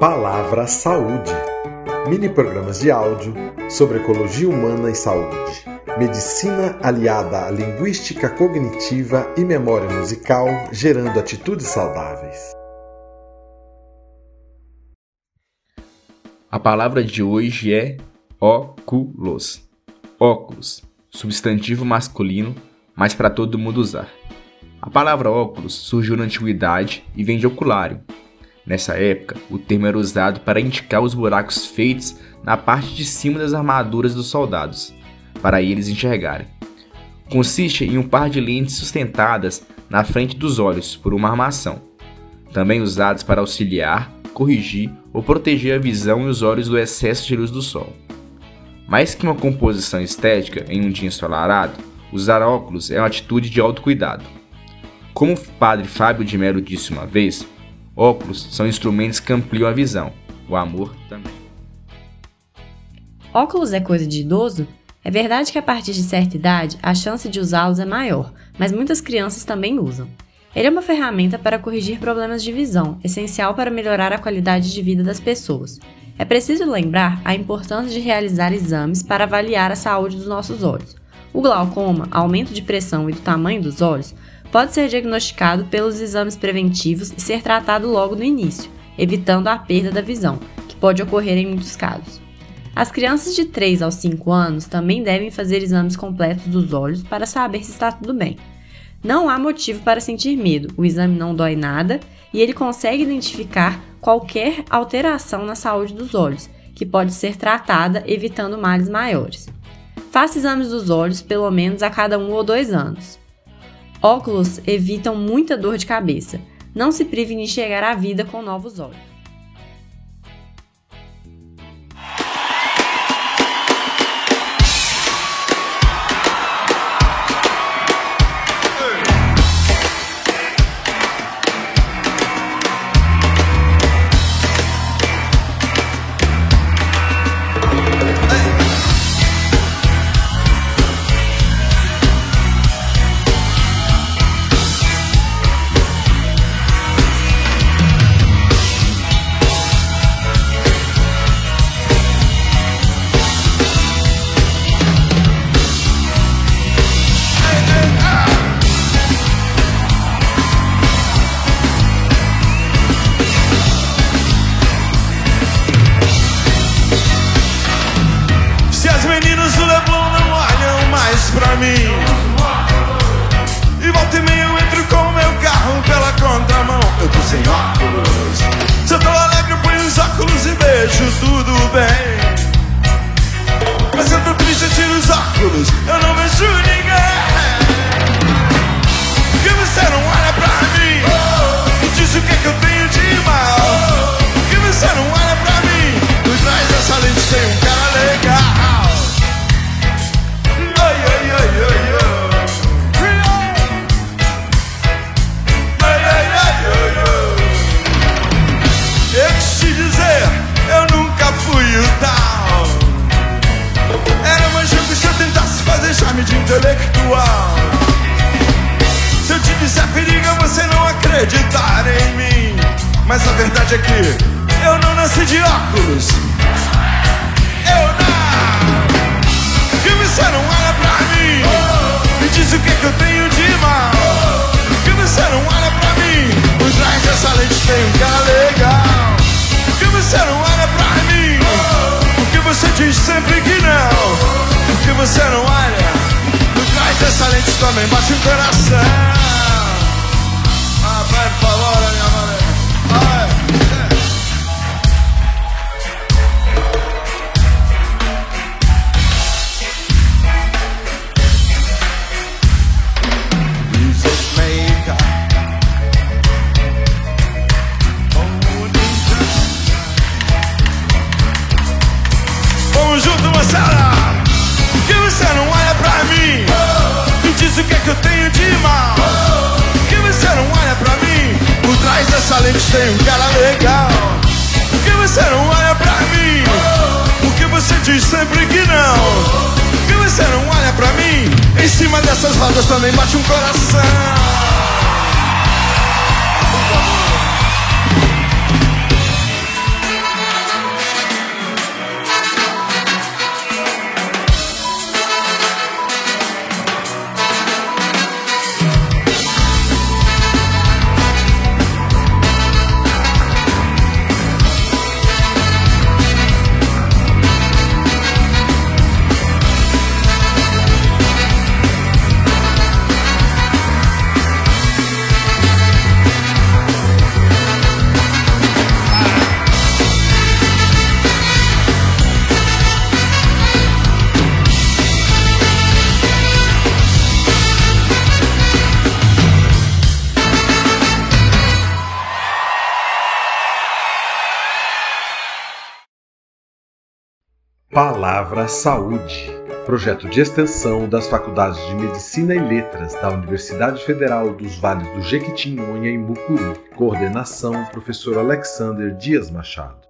Palavra Saúde. Mini programas de áudio sobre ecologia humana e saúde, medicina aliada à linguística cognitiva e memória musical, gerando atitudes saudáveis. A palavra de hoje é óculos. Óculos, substantivo masculino, mas para todo mundo usar. A palavra óculos surgiu na antiguidade e vem de oculário. Nessa época, o termo era usado para indicar os buracos feitos na parte de cima das armaduras dos soldados, para eles enxergarem. Consiste em um par de lentes sustentadas na frente dos olhos por uma armação, também usados para auxiliar, corrigir ou proteger a visão e os olhos do excesso de luz do sol. Mais que uma composição estética em um dia ensolarado, usar óculos é uma atitude de autocuidado. Como o padre Fábio de Mello disse uma vez, óculos são instrumentos que ampliam a visão, o amor também. Óculos é coisa de idoso? É verdade que a partir de certa idade a chance de usá-los é maior, mas muitas crianças também usam. Ele é uma ferramenta para corrigir problemas de visão, essencial para melhorar a qualidade de vida das pessoas. É preciso lembrar a importância de realizar exames para avaliar a saúde dos nossos olhos. O glaucoma, aumento de pressão e do tamanho dos olhos, pode ser diagnosticado pelos exames preventivos e ser tratado logo no início, evitando a perda da visão, que pode ocorrer em muitos casos. As crianças de 3 aos 5 anos também devem fazer exames completos dos olhos para saber se está tudo bem. Não há motivo para sentir medo, o exame não dói nada e ele consegue identificar qualquer alteração na saúde dos olhos, que pode ser tratada evitando males maiores. Faça exames dos olhos pelo menos a cada um ou dois anos. Óculos evitam muita dor de cabeça. Não se prive de enxergar a vida com novos olhos. Sem óculos. Intelectual. Se eu te disser periga, você não acreditar em mim. Mas a verdade é que eu não nasci de óculos. Eu não. Que você não olha pra mim. Me diz o que, que eu tenho de mal. Que você não olha pra mim. Também bate o coração. Ah, vai, por o que é que eu tenho de mal. Por que você não olha pra mim? Por trás dessa lente tem um cara legal. Por que você não olha pra mim? Porque você diz sempre que não. Por que você não olha pra mim? Em cima dessas rodas também bate um coração. Palavra Saúde, projeto de extensão das Faculdades de Medicina e Letras da Universidade Federal dos Vales do Jequitinhonha em Mucuri. Coordenação: Professor Alexander Dias Machado.